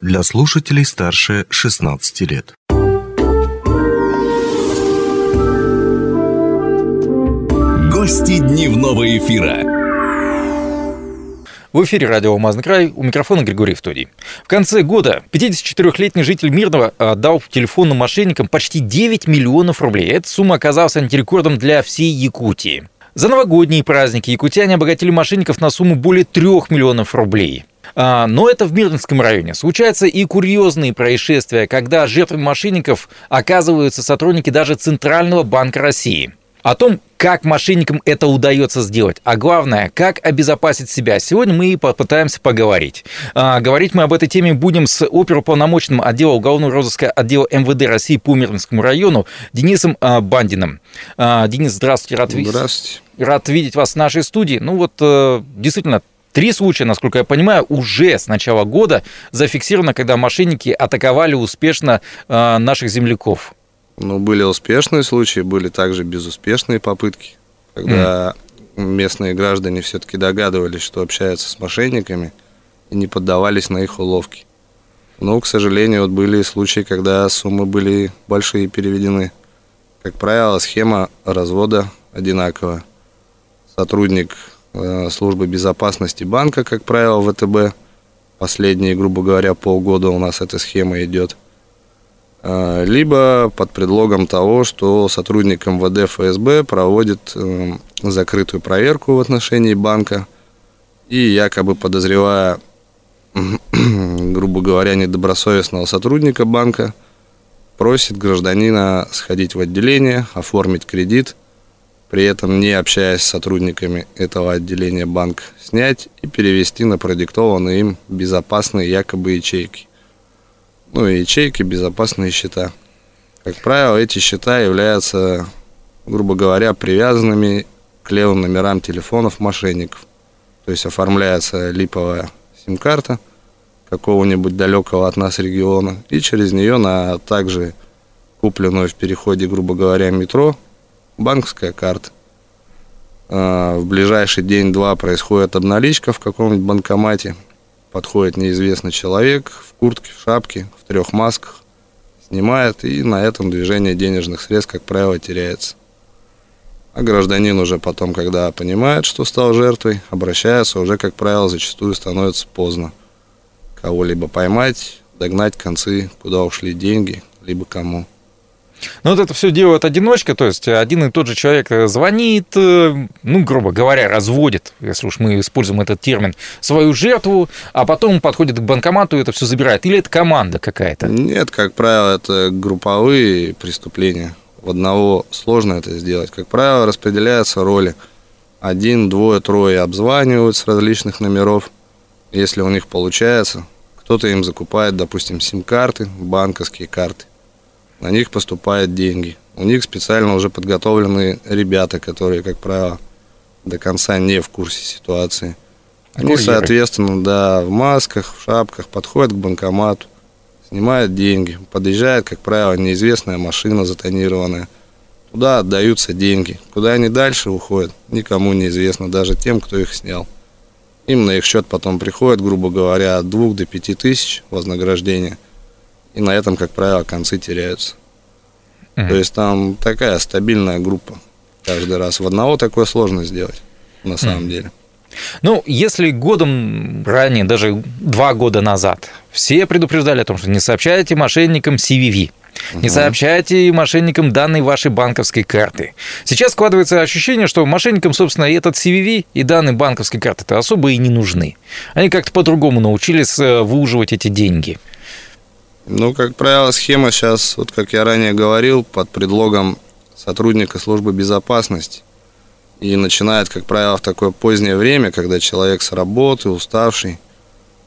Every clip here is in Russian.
для слушателей старше 16 лет. Гости дневного эфира. В эфире радио «Алмазный край» у микрофона Григорий Втодий. В конце года 54-летний житель Мирного отдал телефонным мошенникам почти 9 миллионов рублей. Эта сумма оказалась антирекордом для всей Якутии. За новогодние праздники якутяне обогатили мошенников на сумму более 3 миллионов рублей. А, но это в Мирнинском районе. Случаются и курьезные происшествия, когда жертвами мошенников оказываются сотрудники даже Центрального банка России. О том, как мошенникам это удается сделать, а главное, как обезопасить себя, сегодня мы и попытаемся поговорить. А, говорить мы об этой теме будем с оперуполномоченным отдела уголовного розыска отдела МВД России по Мирнинскому району Денисом а, Бандиным. А, Денис, здравствуйте, рад видеть. Здравствуйте. Рад видеть вас в нашей студии. Ну вот, э, действительно, Три случая, насколько я понимаю, уже с начала года зафиксировано, когда мошенники атаковали успешно э, наших земляков. Ну, были успешные случаи, были также безуспешные попытки, когда mm. местные граждане все-таки догадывались, что общаются с мошенниками и не поддавались на их уловки. Но, к сожалению, вот были случаи, когда суммы были большие переведены. Как правило, схема развода одинаковая. Сотрудник службы безопасности банка, как правило, ВТБ. Последние, грубо говоря, полгода у нас эта схема идет. Э, либо под предлогом того, что сотрудник МВД ФСБ проводит э, закрытую проверку в отношении банка и якобы подозревая, грубо говоря, недобросовестного сотрудника банка, просит гражданина сходить в отделение, оформить кредит – при этом не общаясь с сотрудниками этого отделения банка, снять и перевести на продиктованные им безопасные якобы ячейки. Ну и ячейки, безопасные счета. Как правило, эти счета являются, грубо говоря, привязанными к левым номерам телефонов мошенников. То есть оформляется липовая сим-карта какого-нибудь далекого от нас региона, и через нее на также купленную в переходе, грубо говоря, метро банковская карта. А, в ближайший день-два происходит обналичка в каком-нибудь банкомате. Подходит неизвестный человек в куртке, в шапке, в трех масках, снимает, и на этом движение денежных средств, как правило, теряется. А гражданин уже потом, когда понимает, что стал жертвой, обращается, уже, как правило, зачастую становится поздно. Кого-либо поймать, догнать концы, куда ушли деньги, либо кому. Но вот это все делает одиночка, то есть один и тот же человек звонит, э, ну, грубо говоря, разводит, если уж мы используем этот термин, свою жертву, а потом подходит к банкомату и это все забирает. Или это команда какая-то? Нет, как правило, это групповые преступления. В одного сложно это сделать. Как правило, распределяются роли. Один, двое, трое обзванивают с различных номеров. Если у них получается, кто-то им закупает, допустим, сим-карты, банковские карты на них поступают деньги. У них специально уже подготовлены ребята, которые, как правило, до конца не в курсе ситуации. Они, Курьеры. соответственно, да, в масках, в шапках подходят к банкомату, снимают деньги. Подъезжает, как правило, неизвестная машина затонированная. Туда отдаются деньги. Куда они дальше уходят, никому не известно, даже тем, кто их снял. Им на их счет потом приходит, грубо говоря, от 2 до 5 тысяч вознаграждения – и на этом, как правило, концы теряются. Mm-hmm. То есть там такая стабильная группа каждый раз. В одного такое сложно сделать, на самом mm-hmm. деле. Ну, если годом ранее, даже два года назад, все предупреждали о том, что не сообщайте мошенникам CVV, не сообщайте мошенникам данные вашей банковской карты. Сейчас складывается ощущение, что мошенникам, собственно, и этот CVV, и данные банковской карты-то особо и не нужны. Они как-то по-другому научились э, выуживать эти деньги. Ну, как правило, схема сейчас, вот как я ранее говорил, под предлогом сотрудника службы безопасности. И начинает, как правило, в такое позднее время, когда человек с работы, уставший,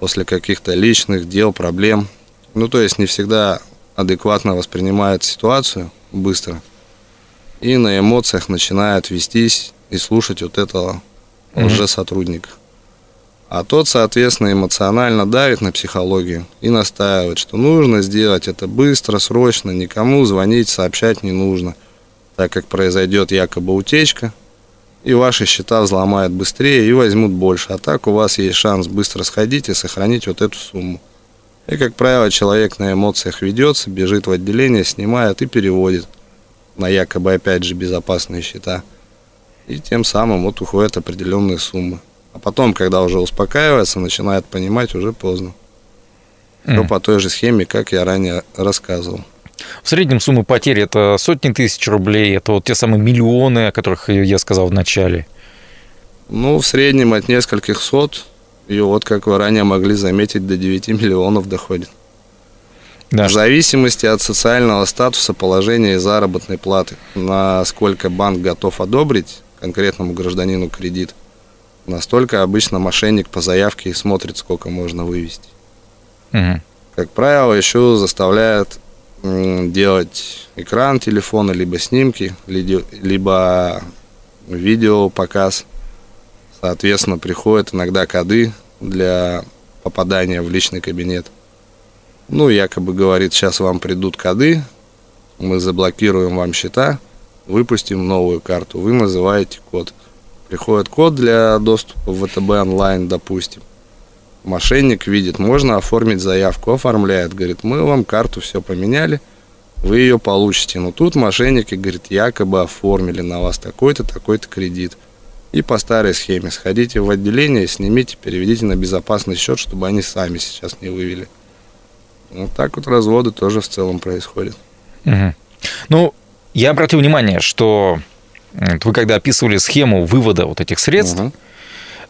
после каких-то личных дел, проблем. Ну, то есть не всегда адекватно воспринимает ситуацию быстро. И на эмоциях начинает вестись и слушать вот этого mm-hmm. лжесотрудника. А тот, соответственно, эмоционально давит на психологию и настаивает, что нужно сделать это быстро, срочно, никому звонить, сообщать не нужно, так как произойдет якобы утечка, и ваши счета взломают быстрее и возьмут больше. А так у вас есть шанс быстро сходить и сохранить вот эту сумму. И, как правило, человек на эмоциях ведется, бежит в отделение, снимает и переводит на якобы, опять же, безопасные счета. И тем самым вот уходят определенные суммы. А потом, когда уже успокаивается, начинает понимать, уже поздно. Все Мгм. по той же схеме, как я ранее рассказывал. В среднем суммы потерь это сотни тысяч рублей, это вот те самые миллионы, о которых я сказал в начале. Ну, в среднем от нескольких сот, и вот, как вы ранее могли заметить, до 9 миллионов доходит. Да, В зависимости от социального статуса, положения и заработной платы, насколько банк готов одобрить конкретному гражданину кредит, настолько обычно мошенник по заявке смотрит, сколько можно вывести. Мгм. Как правило, еще заставляют делать экран телефона, либо снимки, либо видео показ. Соответственно, приходят иногда коды для попадания в личный кабинет. Ну, якобы говорит, сейчас вам придут коды, мы заблокируем вам счета, выпустим новую карту. Вы называете код. Приходит код для доступа в ВТБ онлайн, допустим. Мошенник видит, можно оформить заявку, оформляет, говорит, мы вам карту все поменяли, вы ее получите. Но тут мошенники, говорит, якобы оформили на вас такой-то, такой-то кредит. И по старой схеме сходите в отделение, снимите, переведите на безопасный счет, чтобы они сами сейчас не вывели. Вот так вот разводы тоже в целом происходят. Мгм. Ну, я обратил внимание, что вы когда описывали схему вывода вот этих средств,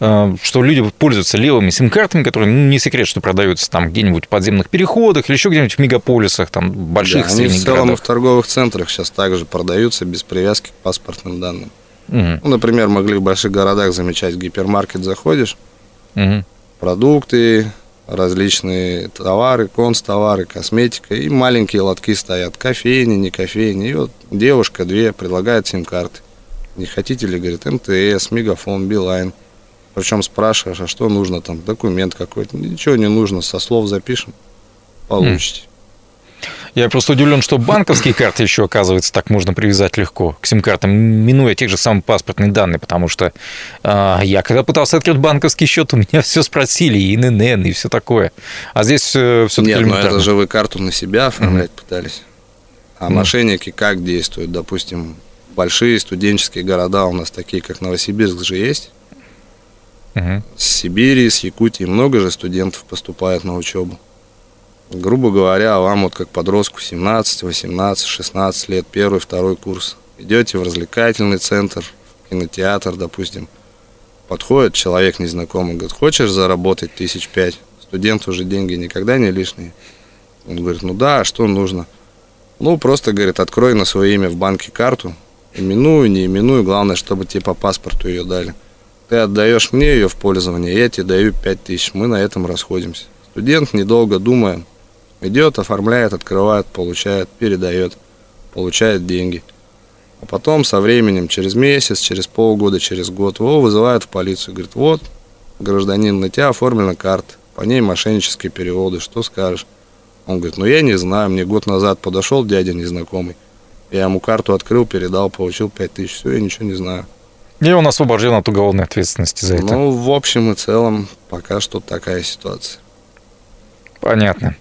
э, что люди пользуются левыми сим-картами, которые, ну, не секрет, что продаются там где-нибудь в подземных переходах или еще где-нибудь в мегаполисах, там, больших, Да, они в целом городах. в торговых центрах сейчас также продаются без привязки к паспортным данным. Мгм. Ну, например, могли в больших городах замечать, в гипермаркет заходишь, Мгм. продукты, различные товары, констовары, косметика, и маленькие лотки стоят, кофейни, не кофейни, и вот девушка две предлагает сим-карты. Не хотите ли, говорит, МТС, Мегафон, Билайн. Причем спрашиваешь, а что нужно там, документ какой-то, ничего не нужно, со слов запишем, получите. Я просто удивлен, что банковские карты еще, оказывается, так можно привязать легко к сим-картам, минуя тех же самых паспортные данные, потому что а, я когда пытался открыть банковский счет, у меня все спросили, и ИНН, и все такое. А здесь все-таки Нет, но это же вы карту на себя оформлять пытались. А Ну. мошенники как действуют? Допустим, большие студенческие города у нас такие, как Новосибирск же есть. С Сибири, с Якутии много же студентов поступает на учебу. Грубо говоря, вам вот как подростку 17, 18, 16 лет, первый, второй курс. Идете в развлекательный центр, в кинотеатр, допустим. Подходит человек незнакомый, говорит, хочешь заработать тысяч пять? Студент уже деньги никогда не лишние. Он говорит, ну да, а что нужно? Ну, просто, говорит, открой на свое имя в банке карту, именую, не именую, главное, чтобы тебе по паспорту ее дали. Ты отдаешь мне ее в пользование, я тебе даю 5 тысяч, мы на этом расходимся. Студент, недолго думая, идет, оформляет, открывает, получает, передает, получает деньги. А потом со временем, через месяц, через полгода, через год, его вызывают в полицию. Говорит, вот, гражданин, на тебя оформлена карта, по ней мошеннические переводы, что скажешь? Он говорит, ну я не знаю, мне год назад подошел дядя незнакомый, я ему карту открыл, передал, получил 5 тысяч, все, я ничего не знаю. И он освобожден от уголовной ответственности за это. Ну, в общем и целом, пока что такая ситуация. Понятно.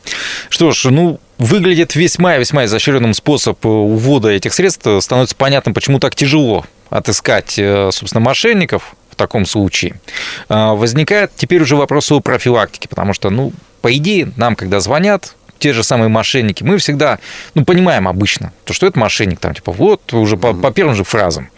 Что ж, ну, выглядит весьма-весьма изощренным способ э, увода этих средств. Становится понятно, почему так тяжело отыскать, э, собственно, мошенников в таком случае. А, Возникает теперь уже вопрос о профилактике, потому что, ну, по идее, нам, когда звонят, те же самые мошенники, мы всегда, ну, понимаем обычно, то, что это мошенник, там, типа, вот, уже по, по первым же фразам.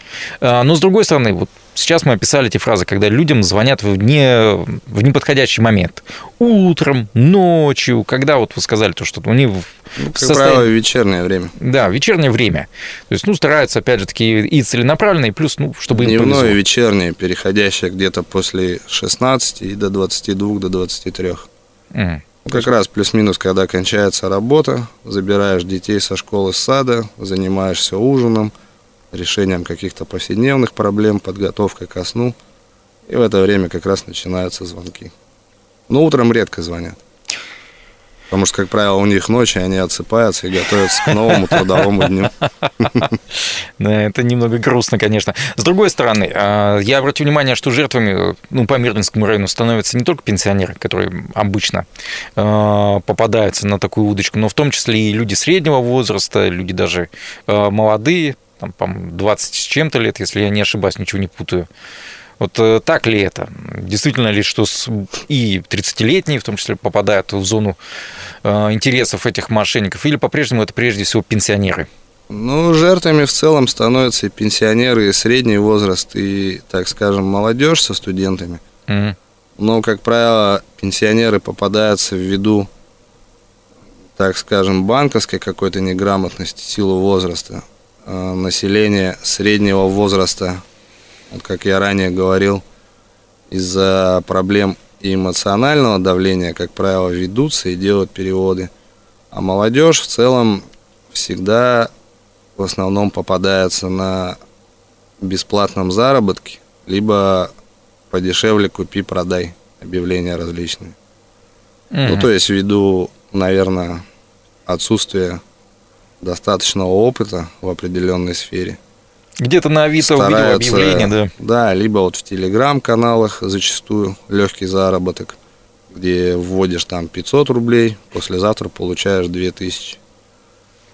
А, Но, с другой стороны, вот сейчас мы описали эти фразы, когда людям звонят в, не, в неподходящий момент. Утром, ночью, когда вот вы сказали, то, что они в Ну, как состоянии- правило, вечернее время. Да, вечернее время. То есть, ну, стараются, опять же, такие и целенаправленно, и плюс, ну, чтобы им Дневное повезло. и вечернее, переходящее где-то после 16 и до 22, до 23. Мгм. Ну, Как раз плюс-минус, когда кончается работа, забираешь детей со школы, с сада, занимаешься ужином, решением каких-то повседневных проблем, подготовкой ко сну. И в это время как раз начинаются звонки. Но утром редко звонят. Потому что, как правило, у них ночи, они отсыпаются и готовятся к новому трудовому дню. Да, это немного грустно, конечно. С другой стороны, а, я обратил внимание, что жертвами ну, по Мирнинскому району становятся не только пенсионеры, которые обычно а, попадаются на такую удочку, но в том числе и люди среднего возраста, люди даже а, молодые, там, по 20 с чем-то лет, если я не ошибаюсь, ничего не путаю. Вот э, так ли это? Действительно ли, что и 30-летние, в том числе, попадают в зону э, интересов этих мошенников, или по-прежнему это прежде всего пенсионеры? Ну, жертвами в целом становятся и пенсионеры, и средний возраст, и, так скажем, молодежь со студентами. Угу. Но, как правило, пенсионеры попадаются в виду, так скажем, банковской какой-то неграмотности, силу возраста. А население среднего возраста как я ранее говорил, из-за проблем эмоционального давления, как правило, ведутся и делают переводы. А молодежь в целом всегда в основном попадается на бесплатном заработке, либо подешевле купи-продай объявления различные. Mm-hmm. Ну, то есть ввиду, наверное, отсутствия достаточного опыта в определенной сфере – где-то на Авито увидел объявление, да. Да, либо вот в телеграм-каналах зачастую легкий заработок, где вводишь там 500 рублей, послезавтра получаешь 2000.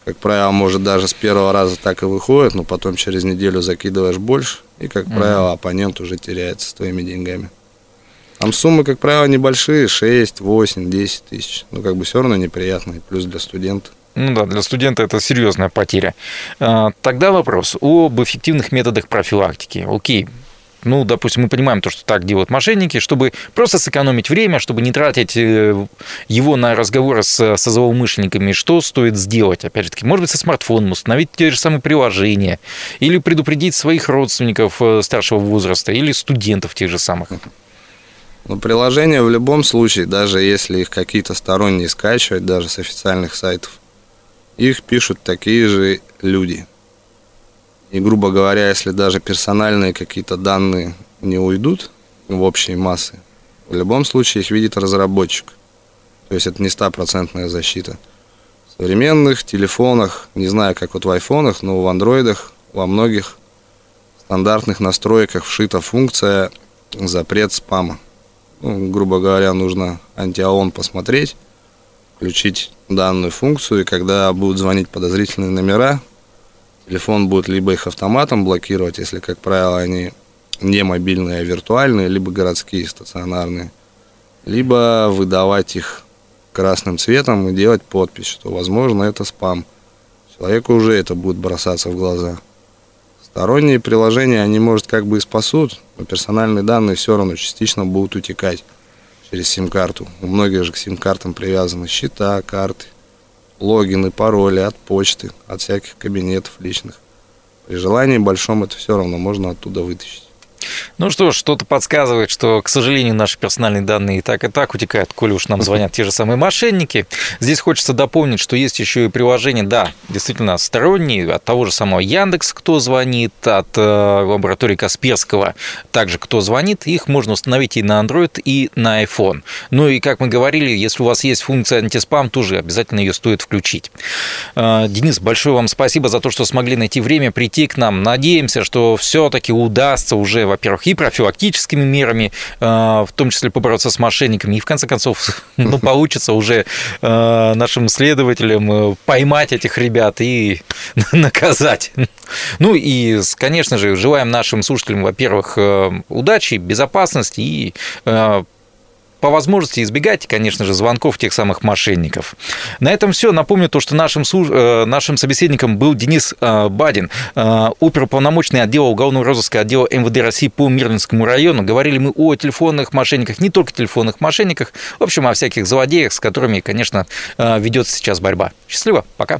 Как правило, может даже с первого раза так и выходит, но потом через неделю закидываешь больше, и, как угу. правило, оппонент уже теряется с твоими деньгами. Там суммы, как правило, небольшие, 6, 8, 10 тысяч. Но как бы все равно неприятно, плюс для студента. Ну да, для студента это серьезная потеря. А, тогда вопрос об эффективных методах профилактики. Окей, ну, допустим, мы понимаем то, что так делают мошенники, чтобы просто сэкономить время, чтобы не тратить э, его на разговоры с, со злоумышленниками, что стоит сделать? Опять же таки, может быть, со смартфоном установить те же самые приложения, или предупредить своих родственников э, старшего возраста, или студентов тех же самых. Ну, приложения в любом случае, даже если их какие-то сторонние скачивать, даже с официальных сайтов, их пишут такие же люди. И, грубо говоря, если даже персональные какие-то данные не уйдут в общей массы, в любом случае их видит разработчик. То есть это не стопроцентная защита. В современных телефонах, не знаю, как вот в айфонах, но в андроидах, во многих стандартных настройках вшита функция запрет спама. Ну, грубо говоря, нужно антиаон посмотреть, включить данную функцию, и когда будут звонить подозрительные номера, телефон будет либо их автоматом блокировать, если, как правило, они не мобильные, а виртуальные, либо городские, стационарные, либо выдавать их красным цветом и делать подпись, что, возможно, это спам. Человеку уже это будет бросаться в глаза. Сторонние приложения, они, может, как бы и спасут, но персональные данные все равно частично будут утекать через сим-карту. У многих же к сим-картам привязаны счета, карты, логины, пароли от почты, от всяких кабинетов личных. При желании большом это все равно можно оттуда вытащить. Ну что ж, что-то подсказывает, что, к сожалению, наши персональные данные и так и так утекают, коли уж нам звонят те же самые мошенники. Здесь хочется дополнить, что есть еще и приложение, да, действительно, сторонние, от того же самого Яндекс, кто звонит, от э, лаборатории Касперского, также кто звонит, их можно установить и на Android, и на iPhone. Ну и, как мы говорили, если у вас есть функция антиспам, тоже обязательно ее стоит включить. Э, Денис, большое вам спасибо за то, что смогли найти время прийти к нам. Надеемся, что все-таки удастся уже во-первых, и профилактическими мерами, э, в том числе побороться с мошенниками, и в конце концов, ну, получится уже э, нашим следователям э, поймать этих ребят и наказать. Ну и, конечно же, желаем нашим слушателям, во-первых, удачи, безопасности и по возможности избегайте, конечно же, звонков тех самых мошенников. На этом все. Напомню то, что нашим, э, нашим собеседником был Денис э, Бадин, э, оперуполномоченный отдела уголовного розыска отдела МВД России по Мирнинскому району. Говорили мы о телефонных мошенниках, не только телефонных мошенниках, в общем, о всяких злодеях, с которыми, конечно, ведется сейчас борьба. Счастливо, пока.